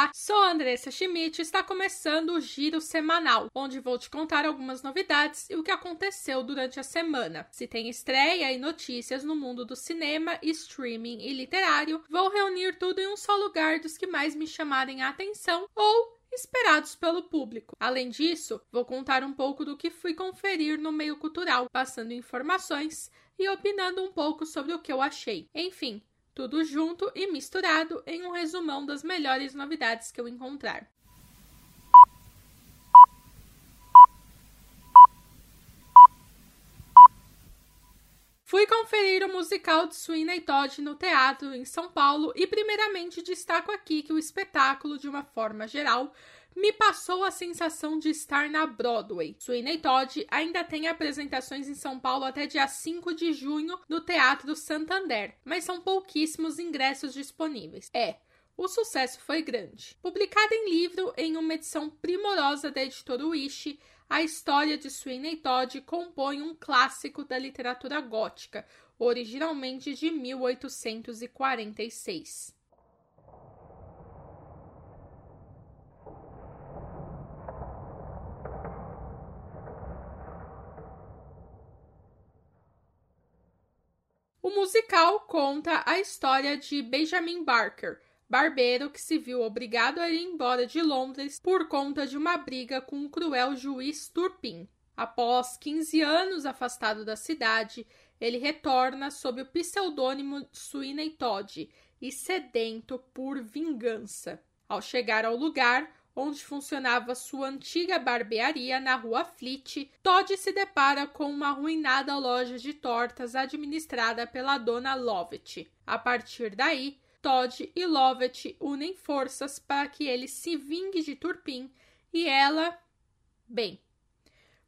Olá, sou Andressa Schmidt e está começando o Giro Semanal, onde vou te contar algumas novidades e o que aconteceu durante a semana. Se tem estreia e notícias no mundo do cinema, streaming e literário, vou reunir tudo em um só lugar dos que mais me chamarem a atenção ou esperados pelo público. Além disso, vou contar um pouco do que fui conferir no meio cultural, passando informações e opinando um pouco sobre o que eu achei. Enfim, tudo junto e misturado em um resumão das melhores novidades que eu encontrar. Fui conferir o musical de Sweeney Todd no teatro em São Paulo e, primeiramente, destaco aqui que o espetáculo, de uma forma geral, me passou a sensação de estar na Broadway. Sweeney Todd ainda tem apresentações em São Paulo até dia 5 de junho no Teatro Santander, mas são pouquíssimos ingressos disponíveis. É, o sucesso foi grande. Publicada em livro em uma edição primorosa da editora Wish, a história de Sweeney Todd compõe um clássico da literatura gótica, originalmente de 1846. O musical conta a história de Benjamin Barker, barbeiro que se viu obrigado a ir embora de Londres por conta de uma briga com o cruel juiz Turpin. Após 15 anos afastado da cidade, ele retorna sob o pseudônimo Sweeney Todd e sedento por vingança. Ao chegar ao lugar, onde funcionava sua antiga barbearia na rua Fleet, Todd se depara com uma arruinada loja de tortas administrada pela dona Lovett. A partir daí, Todd e Lovett unem forças para que ele se vingue de Turpin e ela, bem,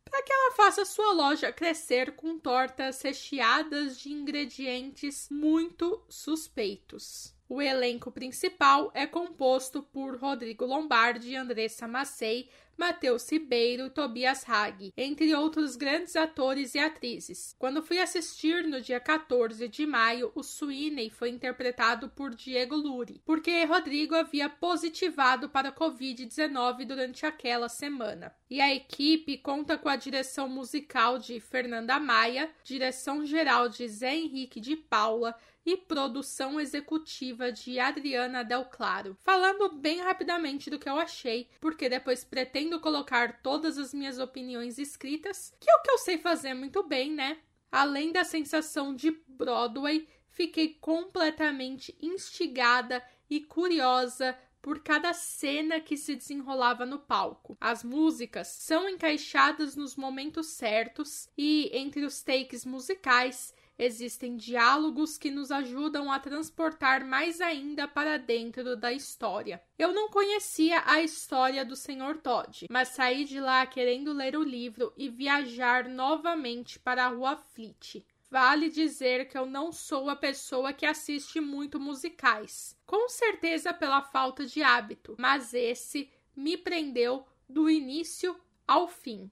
para que ela faça sua loja crescer com tortas recheadas de ingredientes muito suspeitos. O elenco principal é composto por Rodrigo Lombardi, Andressa Massei, Matheus Ribeiro Tobias Hag, entre outros grandes atores e atrizes. Quando fui assistir no dia 14 de maio, o Sweeney foi interpretado por Diego Luri, porque Rodrigo havia positivado para a Covid-19 durante aquela semana. E a equipe conta com a direção musical de Fernanda Maia, direção geral de Zé Henrique de Paula, e produção executiva de Adriana Del Claro. Falando bem rapidamente do que eu achei, porque depois pretendo colocar todas as minhas opiniões escritas, que é o que eu sei fazer muito bem, né? Além da sensação de Broadway, fiquei completamente instigada e curiosa por cada cena que se desenrolava no palco. As músicas são encaixadas nos momentos certos e entre os takes musicais existem diálogos que nos ajudam a transportar mais ainda para dentro da história. Eu não conhecia a história do Sr. Todd, mas saí de lá querendo ler o livro e viajar novamente para a Rua Fleet. Vale dizer que eu não sou a pessoa que assiste muito musicais, com certeza pela falta de hábito, mas esse me prendeu do início ao fim.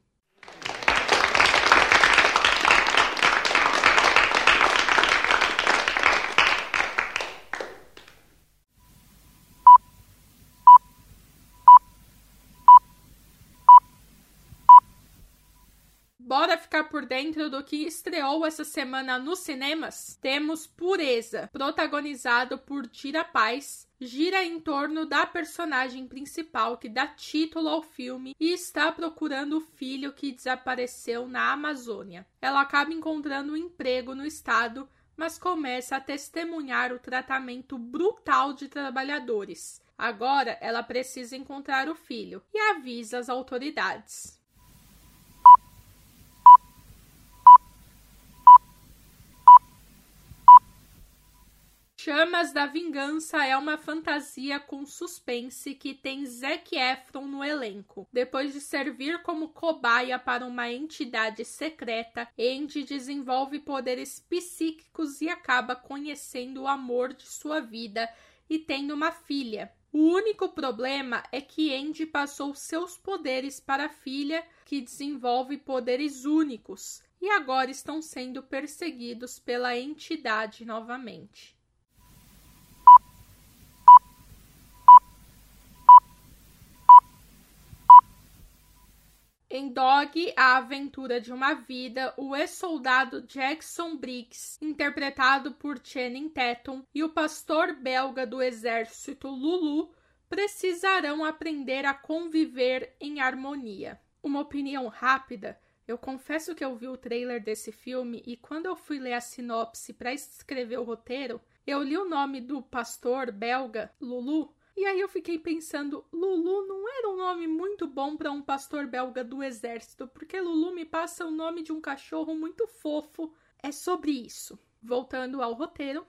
Bora ficar por dentro do que estreou essa semana nos cinemas? Temos Pureza, protagonizado por Tira Paz, gira em torno da personagem principal que dá título ao filme e está procurando o filho que desapareceu na Amazônia. Ela acaba encontrando um emprego no estado, mas começa a testemunhar o tratamento brutal de trabalhadores. Agora ela precisa encontrar o filho e avisa as autoridades. Chamas da Vingança é uma fantasia com suspense que tem Zac Efron no elenco. Depois de servir como cobaia para uma entidade secreta, Andy desenvolve poderes psíquicos e acaba conhecendo o amor de sua vida e tendo uma filha. O único problema é que Andy passou seus poderes para a filha, que desenvolve poderes únicos, e agora estão sendo perseguidos pela entidade novamente. Em Dog, A Aventura de uma Vida, o ex-soldado Jackson Briggs, interpretado por Channing Tatum, e o pastor belga do exército Lulu precisarão aprender a conviver em harmonia. Uma opinião rápida. Eu confesso que eu vi o trailer desse filme e quando eu fui ler a sinopse para escrever o roteiro, eu li o nome do pastor belga, Lulu, e aí eu fiquei pensando, Lulu não era um nome muito bom para um pastor belga do exército, porque Lulu me passa o nome de um cachorro muito fofo. É sobre isso. Voltando ao roteiro.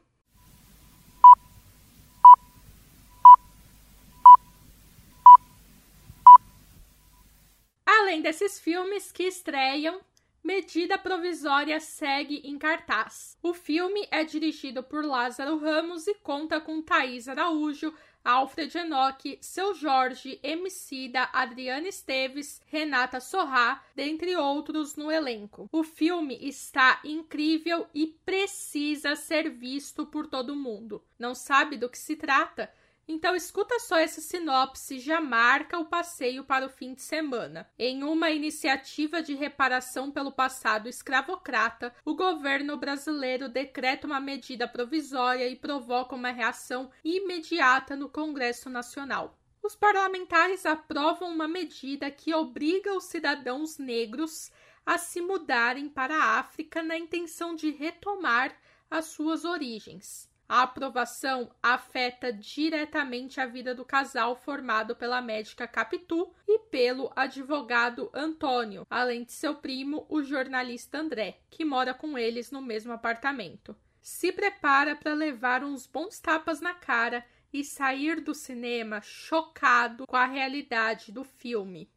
Além desses filmes que estreiam, Medida Provisória segue em cartaz. O filme é dirigido por Lázaro Ramos e conta com Thaís Araújo, Alfred Enoch, Seu Jorge, Emicida, Adriana Esteves, Renata Sorrá, dentre outros no elenco. O filme está incrível e precisa ser visto por todo mundo. Não sabe do que se trata? Então escuta só essa sinopse, já marca o passeio para o fim de semana. Em uma iniciativa de reparação pelo passado escravocrata, o governo brasileiro decreta uma medida provisória e provoca uma reação imediata no Congresso Nacional. Os parlamentares aprovam uma medida que obriga os cidadãos negros a se mudarem para a África na intenção de retomar as suas origens. A aprovação afeta diretamente a vida do casal formado pela médica Capitu e pelo advogado Antônio, além de seu primo, o jornalista André, que mora com eles no mesmo apartamento. Se prepara para levar uns bons tapas na cara e sair do cinema chocado com a realidade do filme.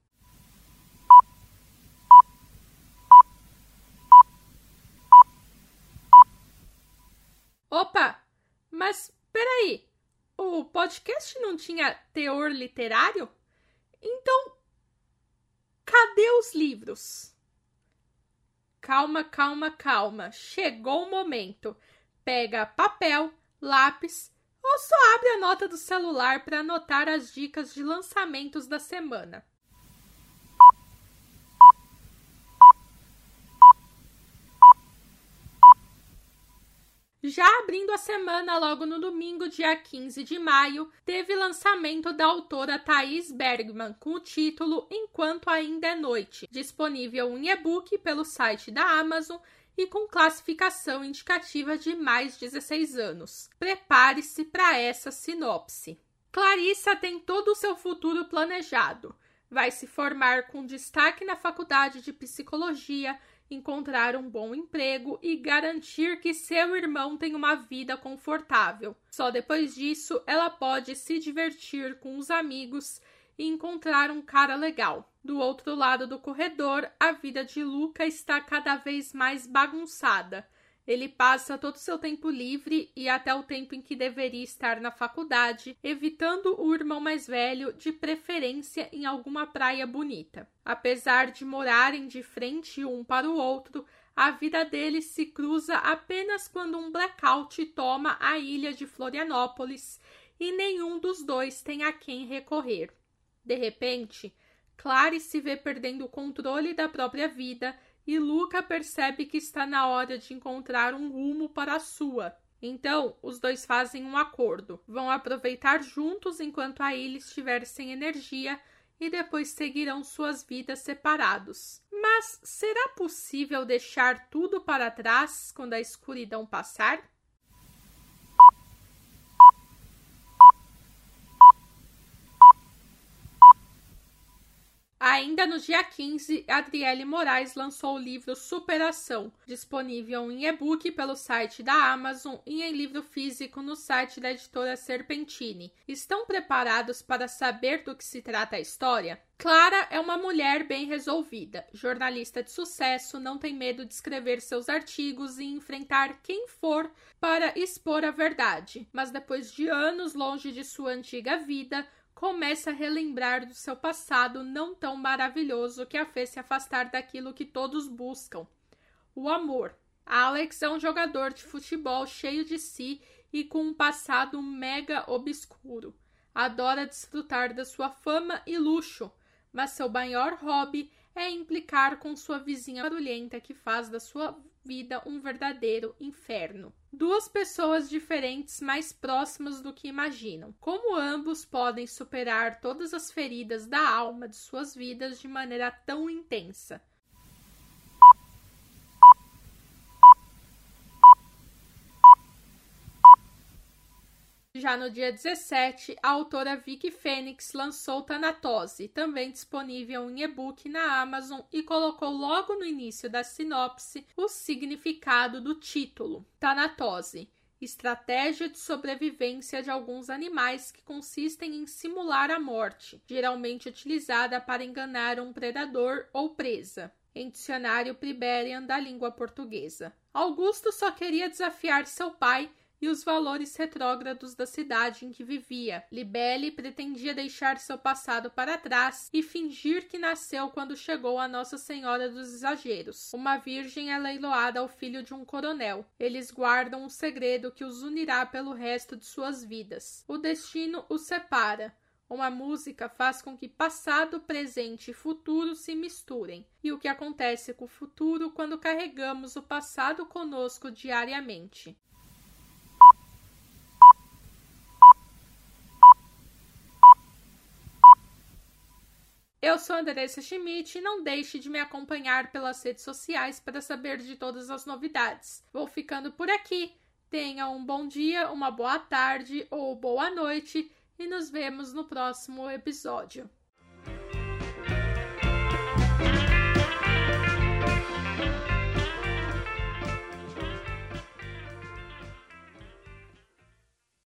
Opa! Mas peraí, o podcast não tinha teor literário? Então, cadê os livros? Calma, calma, calma. Chegou o momento. Pega papel, lápis ou só abre a nota do celular para anotar as dicas de lançamentos da semana. Já abrindo a semana, logo no domingo, dia 15 de maio, teve lançamento da autora Thaís Bergman com o título Enquanto Ainda é Noite, disponível em e-book pelo site da Amazon e com classificação indicativa de mais 16 anos. Prepare-se para essa sinopse. Clarissa tem todo o seu futuro planejado. Vai se formar com destaque na faculdade de psicologia encontrar um bom emprego e garantir que seu irmão tem uma vida confortável. Só depois disso ela pode se divertir com os amigos e encontrar um cara legal. Do outro lado do corredor, a vida de Luca está cada vez mais bagunçada. Ele passa todo o seu tempo livre e até o tempo em que deveria estar na faculdade, evitando o irmão mais velho, de preferência em alguma praia bonita. Apesar de morarem de frente um para o outro, a vida deles se cruza apenas quando um blackout toma a ilha de Florianópolis e nenhum dos dois tem a quem recorrer. De repente, Clary se vê perdendo o controle da própria vida e Luca percebe que está na hora de encontrar um rumo para a sua. Então, os dois fazem um acordo. Vão aproveitar juntos enquanto a ilha estiver sem energia e depois seguirão suas vidas separados. Mas será possível deixar tudo para trás quando a escuridão passar? Ainda no dia 15, Adriele Moraes lançou o livro Superação, disponível em e-book pelo site da Amazon e em livro físico no site da editora Serpentine. Estão preparados para saber do que se trata a história? Clara é uma mulher bem resolvida, jornalista de sucesso, não tem medo de escrever seus artigos e enfrentar quem for para expor a verdade. Mas depois de anos longe de sua antiga vida, começa a relembrar do seu passado não tão maravilhoso que a fez se afastar daquilo que todos buscam: o amor. Alex é um jogador de futebol cheio de si e com um passado mega obscuro. Adora desfrutar da sua fama e luxo, mas seu maior hobby é implicar com sua vizinha barulhenta que faz da sua vida um verdadeiro inferno. Duas pessoas diferentes mais próximas do que imaginam. Como ambos podem superar todas as feridas da alma de suas vidas de maneira tão intensa? Já no dia 17, a autora Vicky Fênix lançou Tanatose, também disponível em e-book na Amazon, e colocou logo no início da sinopse o significado do título: Tanatose. Estratégia de sobrevivência de alguns animais que consistem em simular a morte, geralmente utilizada para enganar um predador ou presa em Dicionário Priberian da língua portuguesa. Augusto só queria desafiar seu pai e os valores retrógrados da cidade em que vivia. Libelle pretendia deixar seu passado para trás e fingir que nasceu quando chegou a Nossa Senhora dos Exageros. Uma virgem é leiloada ao filho de um coronel. Eles guardam um segredo que os unirá pelo resto de suas vidas. O destino os separa. Uma música faz com que passado, presente e futuro se misturem. E o que acontece com o futuro quando carregamos o passado conosco diariamente? Eu sou Andressa Schmidt e não deixe de me acompanhar pelas redes sociais para saber de todas as novidades. Vou ficando por aqui. Tenha um bom dia, uma boa tarde ou boa noite e nos vemos no próximo episódio.